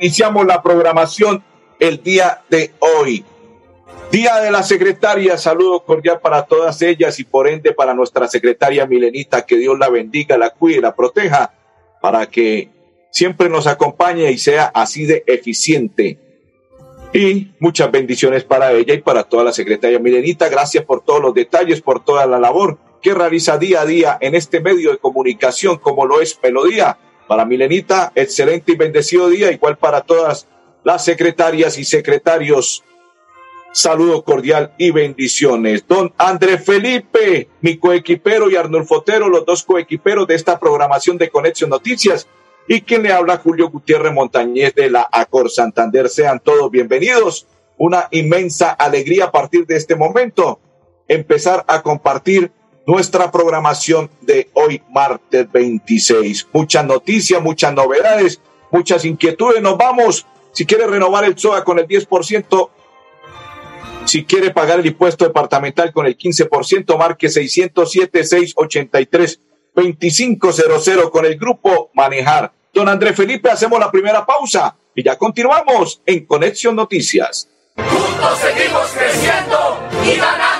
Iniciamos la programación el día de hoy. Día de la secretaria, saludo cordial para todas ellas y por ende para nuestra secretaria Milenita, que Dios la bendiga, la cuide, la proteja, para que siempre nos acompañe y sea así de eficiente. Y muchas bendiciones para ella y para toda la secretaria Milenita. Gracias por todos los detalles, por toda la labor que realiza día a día en este medio de comunicación como lo es Melodía para Milenita, excelente y bendecido día, igual para todas las secretarias y secretarios. Saludo cordial y bendiciones. Don André Felipe, mi coequipero y Arnulfo Otero, los dos coequiperos de esta programación de Conexión Noticias. Y quien le habla, Julio Gutiérrez Montañez de la Acor Santander. Sean todos bienvenidos. Una inmensa alegría a partir de este momento empezar a compartir nuestra programación de hoy, martes 26. Muchas noticias, muchas novedades, muchas inquietudes. Nos vamos. Si quiere renovar el SOA con el 10%, si quiere pagar el impuesto departamental con el 15%, marque 607-683-2500 con el grupo Manejar. Don Andrés Felipe, hacemos la primera pausa y ya continuamos en Conexión Noticias. Juntos seguimos creciendo y ganando.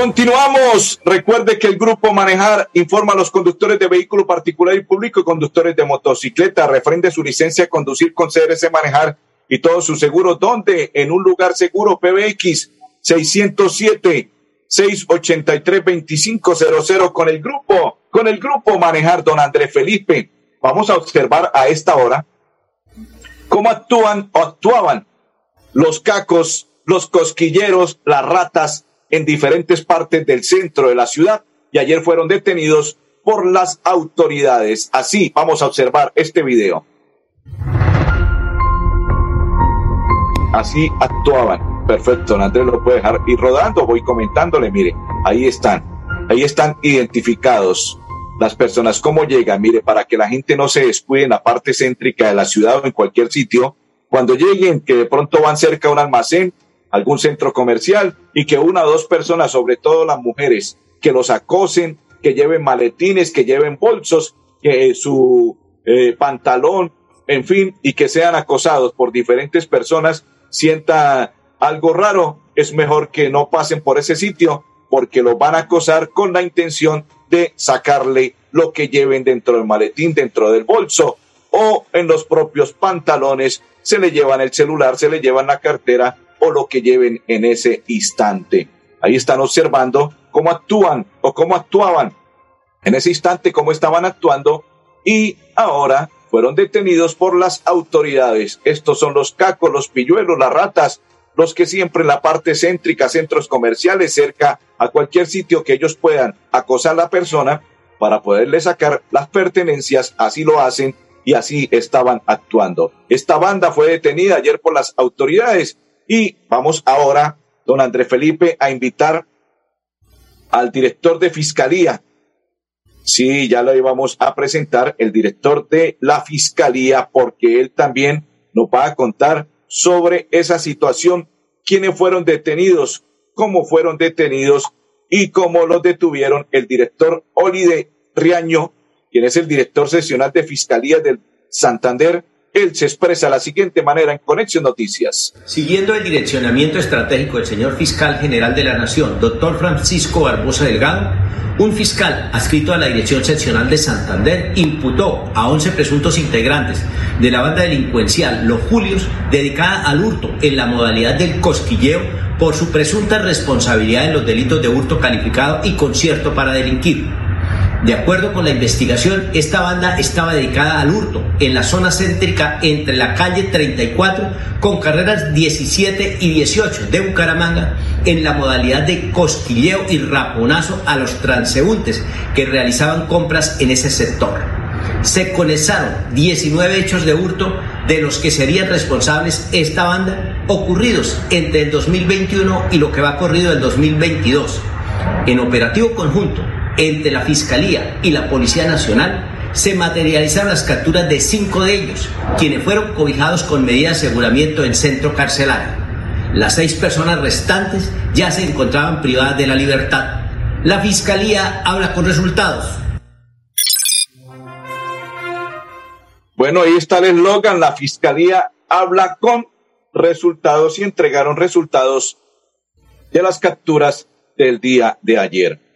Continuamos. Recuerde que el grupo Manejar informa a los conductores de vehículo particular y público y conductores de motocicleta. Refrende su licencia a conducir con CRC Manejar y todos sus seguros. ¿Dónde? En un lugar seguro. PBX 607 683 2500 con el grupo, con el grupo Manejar, don Andrés Felipe. Vamos a observar a esta hora cómo actúan o actuaban los cacos, los cosquilleros, las ratas en diferentes partes del centro de la ciudad y ayer fueron detenidos por las autoridades. Así vamos a observar este video. Así actuaban. Perfecto, Andrés lo puede dejar ir rodando. Voy comentándole, mire, ahí están. Ahí están identificados las personas, cómo llegan, mire, para que la gente no se descuide en la parte céntrica de la ciudad o en cualquier sitio. Cuando lleguen, que de pronto van cerca a un almacén, algún centro comercial y que una o dos personas, sobre todo las mujeres, que los acosen, que lleven maletines, que lleven bolsos, que su eh, pantalón, en fin, y que sean acosados por diferentes personas, sienta algo raro, es mejor que no pasen por ese sitio porque los van a acosar con la intención de sacarle lo que lleven dentro del maletín, dentro del bolso o en los propios pantalones, se le llevan el celular, se le llevan la cartera o lo que lleven en ese instante. Ahí están observando cómo actúan o cómo actuaban en ese instante, cómo estaban actuando y ahora fueron detenidos por las autoridades. Estos son los cacos, los pilluelos, las ratas los que siempre en la parte céntrica, centros comerciales, cerca a cualquier sitio que ellos puedan acosar a la persona para poderle sacar las pertenencias, así lo hacen y así estaban actuando. Esta banda fue detenida ayer por las autoridades y vamos ahora, don Andrés Felipe, a invitar al director de Fiscalía. Sí, ya lo íbamos a presentar, el director de la Fiscalía, porque él también nos va a contar sobre esa situación, quiénes fueron detenidos, cómo fueron detenidos y cómo los detuvieron el director Olide Riaño, quien es el director sesional de Fiscalía del Santander, él se expresa de la siguiente manera en Conexión Noticias. Siguiendo el direccionamiento estratégico del señor fiscal general de la Nación, doctor Francisco Barbosa Delgado, un fiscal adscrito a la Dirección Seccional de Santander imputó a 11 presuntos integrantes de la banda delincuencial Los Julios, dedicada al hurto en la modalidad del cosquilleo por su presunta responsabilidad en los delitos de hurto calificado y concierto para delinquir. De acuerdo con la investigación, esta banda estaba dedicada al hurto en la zona céntrica entre la calle 34 con carreras 17 y 18 de Bucaramanga en la modalidad de cosquilleo y raponazo a los transeúntes que realizaban compras en ese sector. Se conexaron 19 hechos de hurto de los que serían responsables esta banda ocurridos entre el 2021 y lo que va corrido el 2022. En operativo conjunto, entre la Fiscalía y la Policía Nacional se materializaron las capturas de cinco de ellos, quienes fueron cobijados con medidas de aseguramiento en centro carcelario. Las seis personas restantes ya se encontraban privadas de la libertad. La Fiscalía habla con resultados. Bueno, ahí está el eslogan, la Fiscalía habla con resultados y entregaron resultados de las capturas del día de ayer.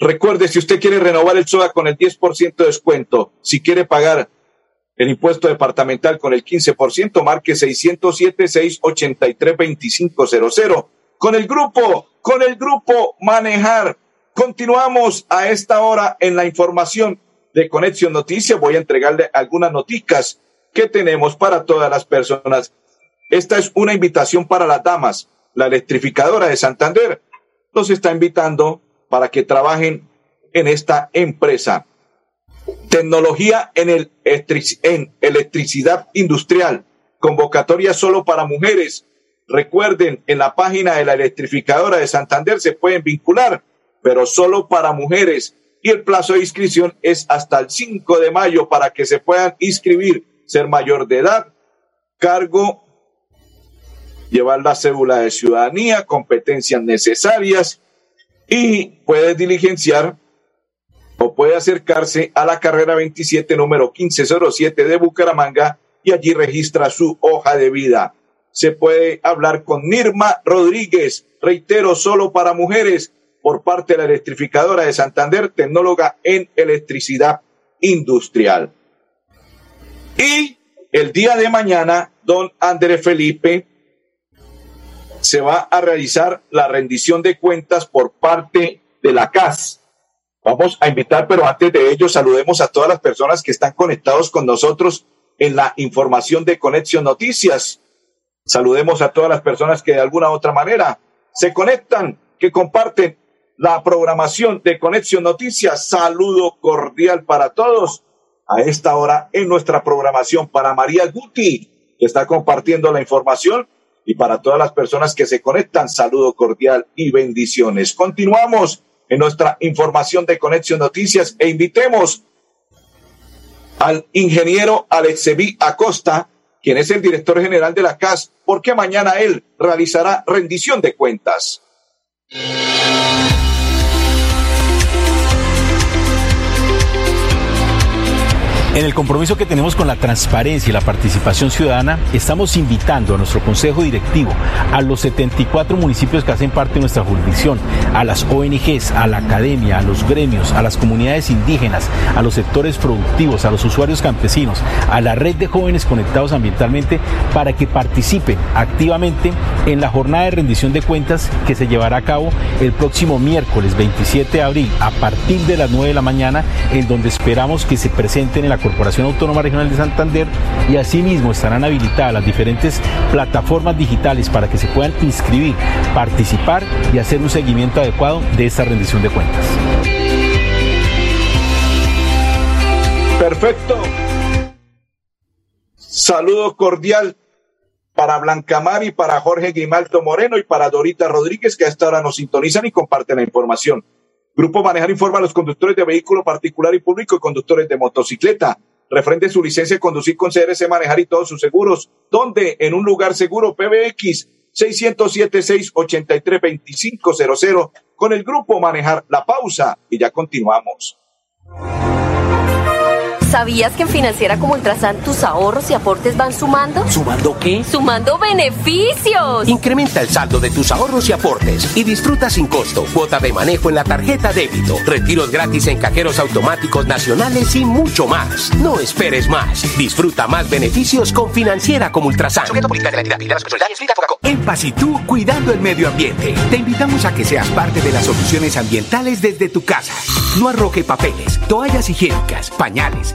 Recuerde, si usted quiere renovar el SOA con el 10% de descuento, si quiere pagar el impuesto departamental con el 15%, marque 607-683-2500. Con el grupo, con el grupo Manejar. Continuamos a esta hora en la información de Conexión Noticias. Voy a entregarle algunas noticias que tenemos para todas las personas. Esta es una invitación para las damas. La electrificadora de Santander los está invitando para que trabajen en esta empresa. Tecnología en, el electricidad industrial. Convocatoria solo para mujeres. Recuerden, en la página de la electrificadora de Santander se pueden vincular, pero solo para mujeres. Y el plazo de inscripción es hasta el 5 de mayo para que se puedan inscribir, ser mayor de edad, cargo, llevar la cédula de ciudadanía, competencias necesarias, y puede diligenciar o puede acercarse a la carrera 27 número 1507 de Bucaramanga y allí registra su hoja de vida. Se puede hablar con Nirma Rodríguez, reitero, solo para mujeres, por parte de la electrificadora de Santander, tecnóloga en electricidad industrial. Y el día de mañana, don Andrés Felipe se va a realizar la rendición de cuentas por parte de la CAS. Vamos a invitar, pero antes de ello, saludemos a todas las personas que están conectados con nosotros en la información de Conexión Noticias. Saludemos a todas las personas que de alguna u otra manera se conectan, que comparten la programación de Conexión Noticias. Saludo cordial para todos a esta hora en nuestra programación para María Guti, que está compartiendo la información y para todas las personas que se conectan, saludo cordial y bendiciones. Continuamos en nuestra información de Conexión Noticias e invitemos al ingeniero Alexevi Acosta, quien es el director general de la CAS, porque mañana él realizará rendición de cuentas. En el compromiso que tenemos con la transparencia y la participación ciudadana, estamos invitando a nuestro Consejo Directivo, a los 74 municipios que hacen parte de nuestra jurisdicción, a las ONGs, a la academia, a los gremios, a las comunidades indígenas, a los sectores productivos, a los usuarios campesinos, a la red de jóvenes conectados ambientalmente, para que participen activamente en la jornada de rendición de cuentas que se llevará a cabo el próximo miércoles 27 de abril a partir de las 9 de la mañana, en donde esperamos que se presenten en la Corporación Autónoma Regional de Santander y asimismo estarán habilitadas las diferentes plataformas digitales para que se puedan inscribir, participar y hacer un seguimiento adecuado de esta rendición de cuentas. Perfecto. Saludo cordial para Blancamar y para Jorge Grimaldo Moreno y para Dorita Rodríguez que a esta hora nos sintonizan y comparten la información. Grupo Manejar informa a los conductores de vehículo particular y público y conductores de motocicleta. Referente su licencia de conducir con CRC Manejar y todos sus seguros. donde En un lugar seguro PBX 607-683-2500 con el Grupo Manejar. La pausa y ya continuamos. ¿Sabías que en Financiera como Ultrasan tus ahorros y aportes van sumando? ¿Sumando qué? ¡Sumando beneficios! Incrementa el saldo de tus ahorros y aportes y disfruta sin costo cuota de manejo en la tarjeta débito, retiros gratis en cajeros automáticos nacionales y mucho más. No esperes más. Disfruta más beneficios con Financiera como Ultrasan. En Paz y tú, cuidando el medio ambiente. Te invitamos a que seas parte de las soluciones ambientales desde tu casa. No arroje papeles, toallas higiénicas, pañales,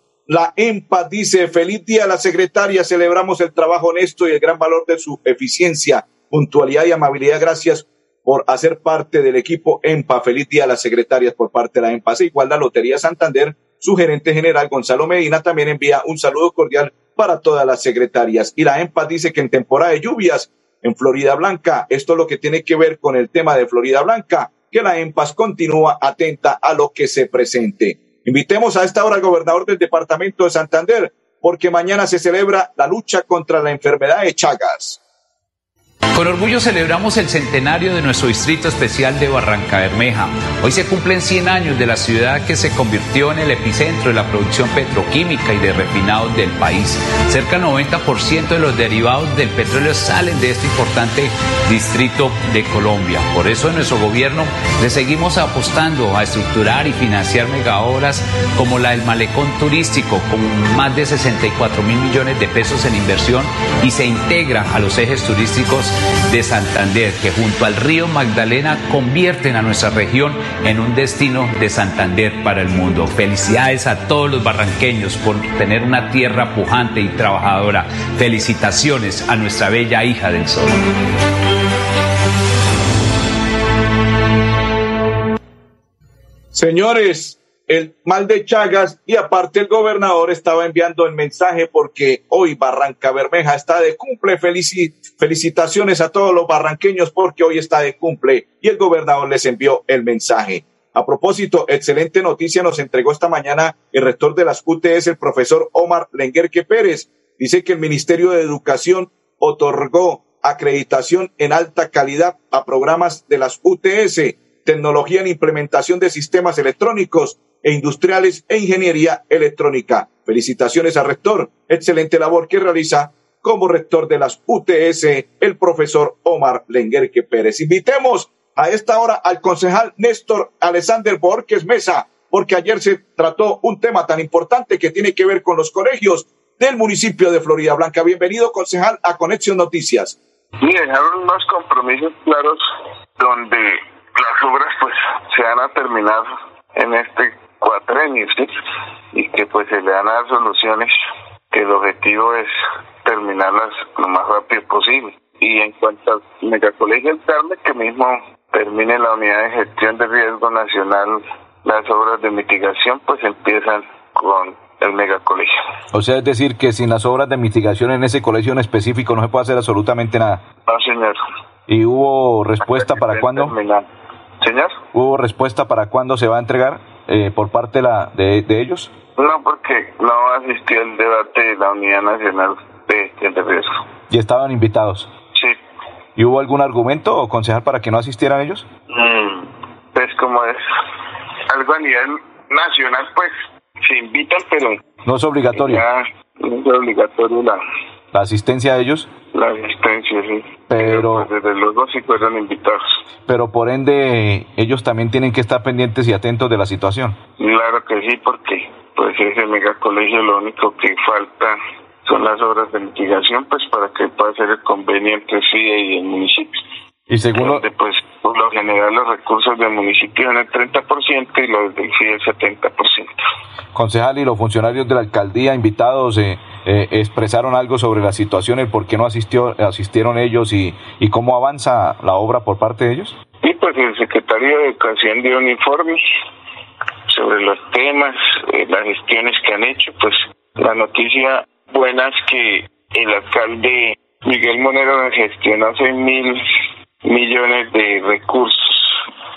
La EMPA dice, feliz día a la secretaria, celebramos el trabajo honesto y el gran valor de su eficiencia, puntualidad y amabilidad. Gracias por hacer parte del equipo EMPA. Feliz día a las secretarias por parte de la EMPA. Igual la Lotería Santander, su gerente general Gonzalo Medina también envía un saludo cordial para todas las secretarias. Y la EMPA dice que en temporada de lluvias en Florida Blanca, esto es lo que tiene que ver con el tema de Florida Blanca, que la EMPAS continúa atenta a lo que se presente. Invitemos a esta hora al gobernador del departamento de Santander, porque mañana se celebra la lucha contra la enfermedad de Chagas. Con orgullo celebramos el centenario de nuestro distrito especial de Barranca Bermeja. Hoy se cumplen 100 años de la ciudad que se convirtió en el epicentro de la producción petroquímica y de refinados del país. Cerca del 90% de los derivados del petróleo salen de este importante distrito de Colombia. Por eso en nuestro gobierno le seguimos apostando a estructurar y financiar megaobras como la del malecón turístico con más de 64 mil millones de pesos en inversión y se integra a los ejes turísticos de Santander, que junto al río Magdalena convierten a nuestra región en un destino de Santander para el mundo. Felicidades a todos los barranqueños por tener una tierra pujante y trabajadora. Felicitaciones a nuestra bella hija del sol. Señores, el mal de Chagas y aparte el gobernador estaba enviando el mensaje porque hoy Barranca Bermeja está de cumple. Felicitaciones a todos los barranqueños porque hoy está de cumple y el gobernador les envió el mensaje. A propósito, excelente noticia nos entregó esta mañana el rector de las UTS, el profesor Omar Lenguerque Pérez. Dice que el Ministerio de Educación otorgó acreditación en alta calidad a programas de las UTS, tecnología en implementación de sistemas electrónicos e industriales e ingeniería electrónica. Felicitaciones al rector. Excelente labor que realiza como rector de las UTS el profesor Omar Lenguerque Pérez. Invitemos a esta hora al concejal Néstor Alexander Borges Mesa, porque ayer se trató un tema tan importante que tiene que ver con los colegios del municipio de Florida Blanca. Bienvenido, concejal, a Conexión Noticias. Y dejaron unos compromisos claros donde las obras pues se van a terminar en este cuatrenio, ¿sí? Y que pues se le dan a dar soluciones que el objetivo es terminarlas lo más rápido posible. Y en cuanto al megacolegio El Carmen, que mismo termine la unidad de gestión de riesgo nacional, las obras de mitigación pues empiezan con el megacolegio. O sea, es decir, que sin las obras de mitigación en ese colegio en específico no se puede hacer absolutamente nada. No, señor. ¿Y hubo respuesta para cuándo? Señor. ¿Hubo respuesta para cuándo se va a entregar eh, por parte la, de, de ellos? No, porque no asistió el debate de la Unidad Nacional de Riesgo. ¿Y estaban invitados? Sí. ¿Y hubo algún argumento o concejal para que no asistieran ellos? Mm, pues como es algo a nivel nacional, pues se invitan, pero... No es obligatorio. Ya no es obligatorio la, la asistencia de ellos, La asistencia, sí. pero, Pues desde luego sí fueron invitados. pero por ende ellos también tienen que estar pendientes y atentos de la situación. Claro que sí, porque pues ese megacolegio lo único que falta son las obras de mitigación, pues para que pueda ser el convenio entre FIE y el municipio. Y según Donde pues por lo general los recursos del municipio son el 30% y los del FIE el 70%. concejal y los funcionarios de la alcaldía invitados eh, eh, expresaron algo sobre la situación, el por qué no asistió, asistieron ellos y, y cómo avanza la obra por parte de ellos. Y pues el secretario de Educación dio un informe sobre los temas, eh, las gestiones que han hecho. Pues la noticia buena es que el alcalde Miguel Monero gestionó seis mil millones de recursos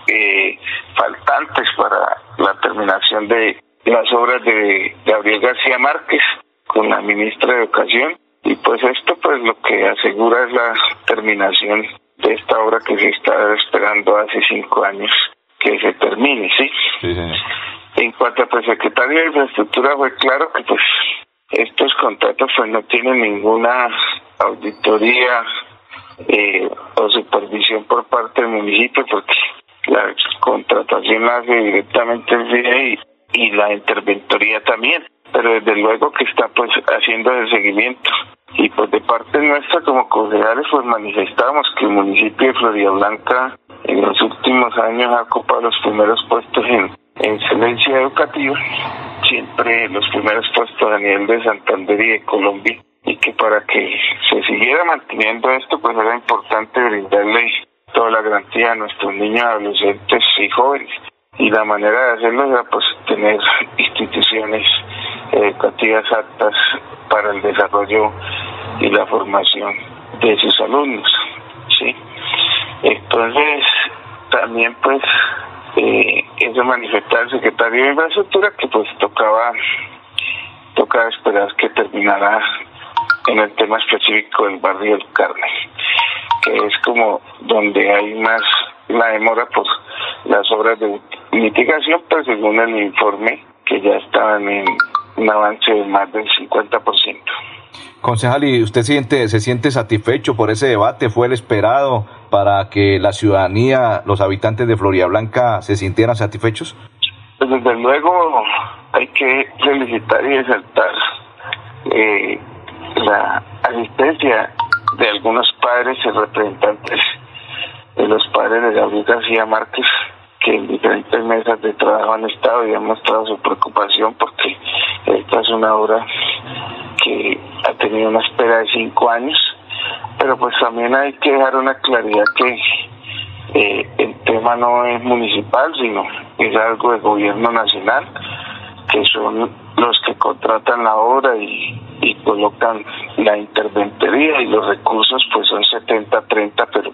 eh, faltantes para la terminación de las obras de Gabriel García Márquez con la ministra de Educación. Y pues esto pues lo que asegura es la terminación de esta obra que se está esperando hace cinco años que se termine, ¿sí? Sí, señor. En cuanto a pues, secretario de Infraestructura fue claro que pues estos contratos pues no tienen ninguna auditoría eh, o supervisión por parte del municipio porque la contratación la hace directamente el FIE y, la interventoría también. Pero desde luego que está pues haciendo el seguimiento. Y pues de parte nuestra como concejales pues manifestamos que el municipio de Florida Blanca en los últimos años ha ocupado los primeros puestos en excelencia educativa siempre los primeros puestos a nivel de Santander y de Colombia y que para que se siguiera manteniendo esto pues era importante brindarle toda la garantía a nuestros niños, adolescentes y jóvenes. Y la manera de hacerlo era pues tener instituciones educativas aptas para el desarrollo y la formación de sus alumnos sí entonces también pues eh, eso manifestaba el secretario de infraestructura que pues tocaba tocaba esperar que terminara en el tema específico del barrio del Carmen que es como donde hay más la demora por las obras de mitigación, pero según el informe que ya estaban en un avance de más del 50%. Concejal, ¿y usted siente, se siente satisfecho por ese debate? ¿Fue el esperado para que la ciudadanía, los habitantes de Florida Blanca se sintieran satisfechos? Pues desde luego hay que felicitar y exaltar eh, la asistencia de algunos padres y representantes de los padres de Gabriel García Márquez que en diferentes mesas de trabajo han estado y han mostrado su preocupación porque esta es una obra que ha tenido una espera de cinco años, pero pues también hay que dejar una claridad que eh, el tema no es municipal, sino es algo de gobierno nacional, que son los que contratan la obra y, y colocan la interventoría y los recursos pues son 70-30, pero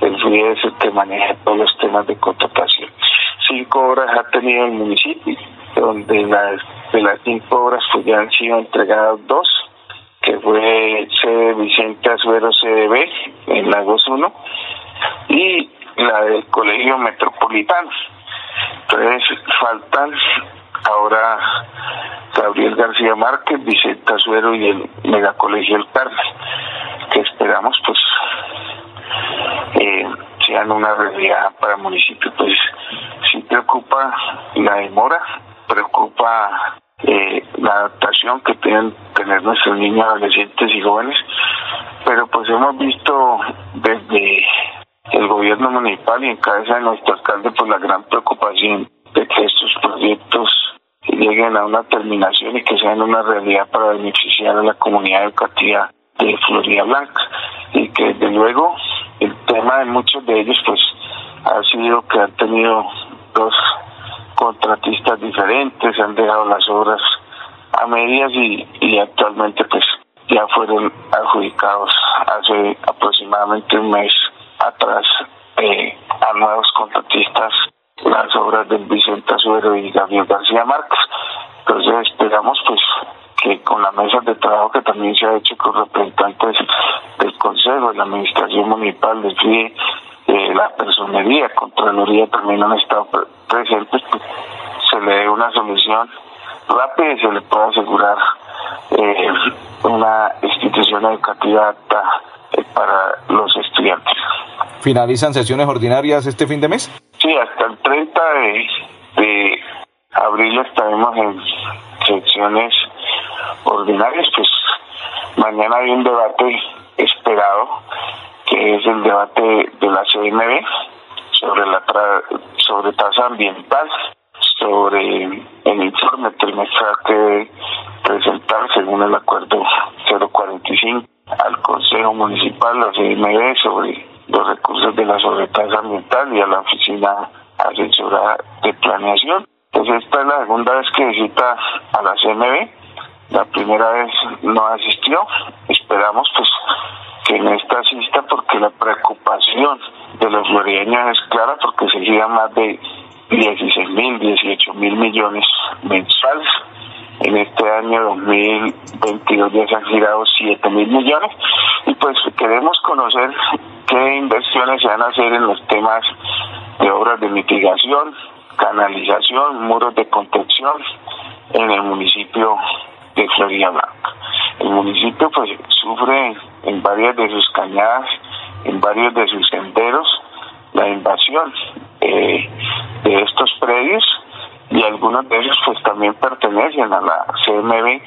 el FIE es el que maneja todos los temas de contratación. Cinco obras ha tenido el municipio, donde las, de las cinco obras pues ya han sido entregadas dos, que fue sede Vicente Azuero CDB en Lagos 1 y la del Colegio Metropolitano. Entonces faltan ahora Gabriel García Márquez, Vicente Azuero y el Megacolegio El Carmen, que esperamos pues eh, sean una realidad para el municipio. Pues sí preocupa la demora, preocupa eh, la adaptación que tienen tener nuestros niños, adolescentes y jóvenes, pero pues hemos visto desde el gobierno municipal y en cabeza de nuestro alcalde pues la gran preocupación de que estos proyectos lleguen a una terminación y que sean una realidad para beneficiar a la comunidad educativa de Florida Blanca. Y que desde luego el tema de muchos de ellos pues ha sido que han tenido dos contratistas diferentes, han dejado las obras a medias y, y actualmente pues ya fueron adjudicados hace aproximadamente un mes atrás eh, a nuevos contratistas las obras del Vicente Azuero y Gabriel García Márquez. Entonces esperamos pues que con la mesa de trabajo que también se ha hecho con representantes del Consejo, de la Administración Municipal, del FIE, eh, la Personería, Contraloría también han estado pre- presentes, pues, se le dé una solución rápida y se le pueda asegurar eh, una institución educativa apta eh, para los estudiantes. ¿Finalizan sesiones ordinarias este fin de mes? Sí, hasta el 30 de, de abril estaremos en sesiones ordinarias, pues mañana hay un debate esperado, que es el debate de la CNB sobre la tra- sobre tasa ambiental, sobre el informe trimestral que presentar según el acuerdo 045 al Consejo Municipal, la CNB, sobre los recursos de la sobretasa ambiental y a la Oficina Asesora de Planeación. Pues esta es la segunda vez que visita a la CNB. La primera vez no asistió. Esperamos pues que en esta asista porque la preocupación de los florideños es clara porque se giran más de 16 mil, 18 mil millones mensuales. En este año 2022 ya se han girado 7 mil millones y pues queremos conocer qué inversiones se van a hacer en los temas de obras de mitigación, canalización, muros de contención en el municipio de Florida Blanca. El municipio pues sufre en varias de sus cañadas, en varios de sus senderos, la invasión eh, de estos predios y algunos de ellos pues también pertenecen a la CMB.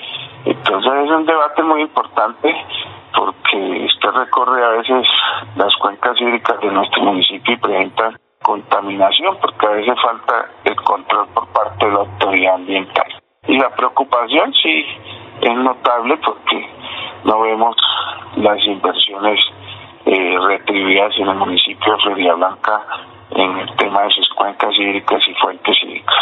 Entonces es un debate muy importante porque este recorre a veces las cuencas hídricas de nuestro municipio y presenta contaminación porque a veces falta el control por parte de la autoridad ambiental. Y la preocupación sí es notable porque no vemos las inversiones eh, retribuidas en el municipio de Florida Blanca en el tema de sus cuencas hídricas y fuentes hídricas.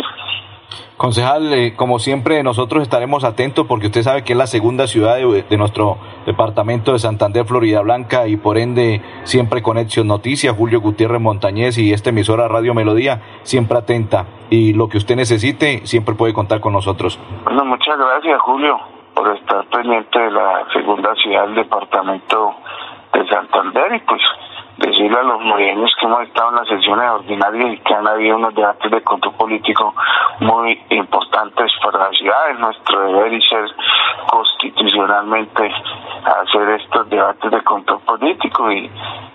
Concejal, eh, como siempre, nosotros estaremos atentos porque usted sabe que es la segunda ciudad de, nuestro departamento de Santander, Florida Blanca, y por ende, siempre Conexión Noticias, Julio Gutiérrez Montañez y esta emisora Radio Melodía, siempre atenta. Y lo que usted necesite, siempre puede contar con nosotros. Bueno, muchas gracias, Julio, por estar pendiente de la segunda ciudad del departamento de Santander y pues decirle a los morenos que hemos estado en las sesiones ordinarias y que han habido unos debates de control político muy importantes para la ciudad. Es nuestro deber y ser constitucionalmente hacer estos debates de control político y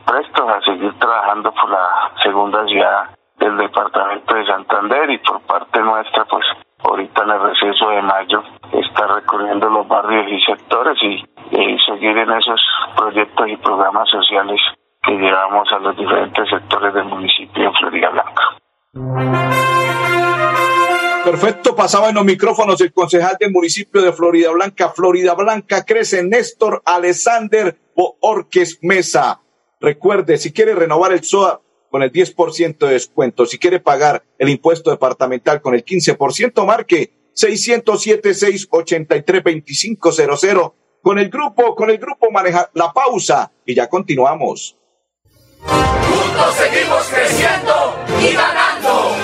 prestos a seguir trabajando por la segunda ciudad del departamento de Santander y por parte nuestra pues ahorita en el receso de mayo está recorriendo los barrios y sectores y, y seguir en esos proyectos y programas sociales que llevamos a los diferentes sectores del municipio de Florida Blanca. Perfecto, pasaba en los micrófonos el concejal del municipio de Florida Blanca. Florida Blanca crece Néstor Alexander Orques Mesa. Recuerde, si quiere renovar el SOA con el 10% de descuento, si quiere pagar el impuesto departamental con el 15%, marque 607-683-2500 con el grupo, con el grupo maneja la pausa y ya continuamos. Juntos seguimos creciendo y ganando.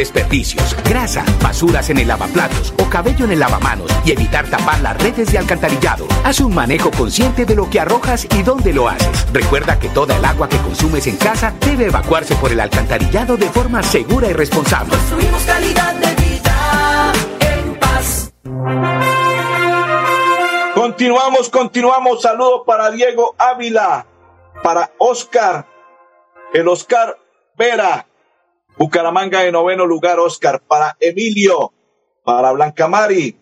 desperdicios, grasa, basuras en el lavaplatos o cabello en el lavamanos y evitar tapar las redes de alcantarillado. Haz un manejo consciente de lo que arrojas y dónde lo haces. Recuerda que toda el agua que consumes en casa debe evacuarse por el alcantarillado de forma segura y responsable. Construimos calidad de vida en paz. Continuamos, continuamos. Saludos para Diego Ávila, para Oscar, el Oscar Vera, Bucaramanga de noveno lugar, Oscar, para Emilio, para Blanca Mari,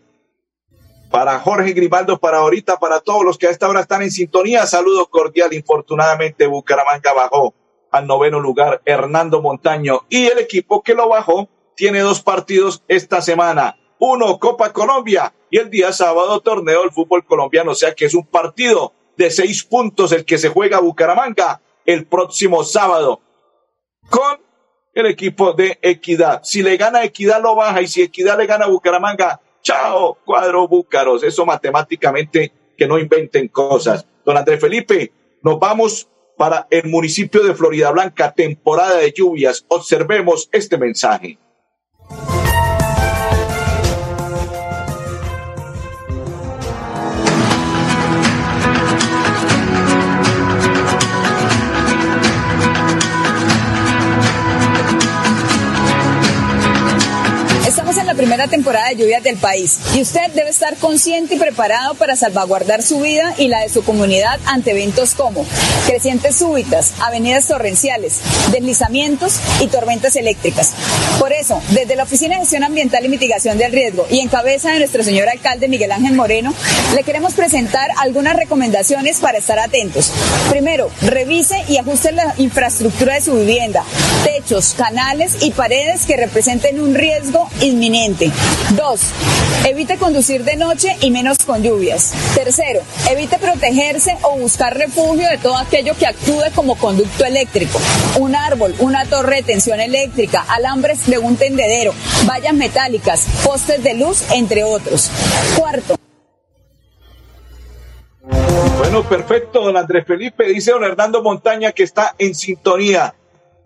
para Jorge Grimaldo, para ahorita, para todos los que a esta hora están en sintonía. Saludos cordial. Infortunadamente, Bucaramanga bajó al noveno lugar, Hernando Montaño, y el equipo que lo bajó tiene dos partidos esta semana. Uno, Copa Colombia, y el día sábado, torneo del fútbol colombiano. O sea que es un partido de seis puntos el que se juega Bucaramanga el próximo sábado con el equipo de Equidad. Si le gana Equidad, lo baja, y si Equidad le gana a Bucaramanga, chao, cuadro Búcaros. Eso matemáticamente que no inventen cosas. Don Andrés Felipe, nos vamos para el municipio de Florida Blanca, temporada de lluvias. Observemos este mensaje. Primera temporada de lluvias del país y usted debe estar consciente y preparado para salvaguardar su vida y la de su comunidad ante eventos como crecientes súbitas, avenidas torrenciales, deslizamientos y tormentas eléctricas. Por eso, desde la Oficina de Gestión Ambiental y Mitigación del Riesgo y en cabeza de nuestro señor alcalde Miguel Ángel Moreno, le queremos presentar algunas recomendaciones para estar atentos. Primero, revise y ajuste la infraestructura de su vivienda, techos, canales y paredes que representen un riesgo inminente. Dos, evite conducir de noche y menos con lluvias. Tercero, evite protegerse o buscar refugio de todo aquello que actúe como conducto eléctrico. Un árbol, una torre de tensión eléctrica, alambres de un tendedero, vallas metálicas, postes de luz, entre otros. Cuarto, Bueno, perfecto, don Andrés Felipe. Dice don Hernando Montaña que está en sintonía.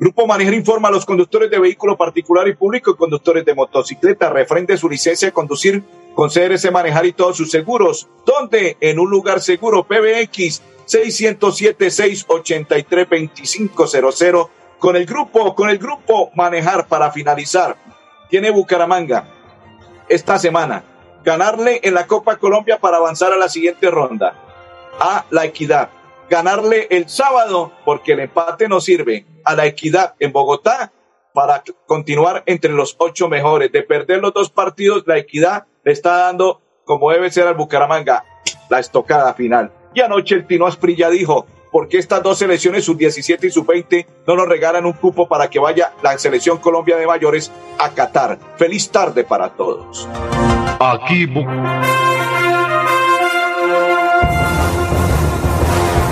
Grupo Manejar informa a los conductores de vehículo particular y público y conductores de motocicleta. Refrende su licencia de conducir con CRS Manejar y todos sus seguros. ¿Dónde? En un lugar seguro. PBX 607-683-2500. Con el grupo, con el grupo Manejar para finalizar. Tiene Bucaramanga esta semana. Ganarle en la Copa Colombia para avanzar a la siguiente ronda. A la equidad. Ganarle el sábado porque el empate no sirve. A la equidad en Bogotá para continuar entre los ocho mejores. De perder los dos partidos, la equidad le está dando, como debe ser al Bucaramanga, la estocada final. Y anoche el Tino Asprilla dijo, ¿por qué estas dos selecciones, sub 17 y sub 20, no nos regalan un cupo para que vaya la selección Colombia de mayores a Qatar? Feliz tarde para todos. Aquí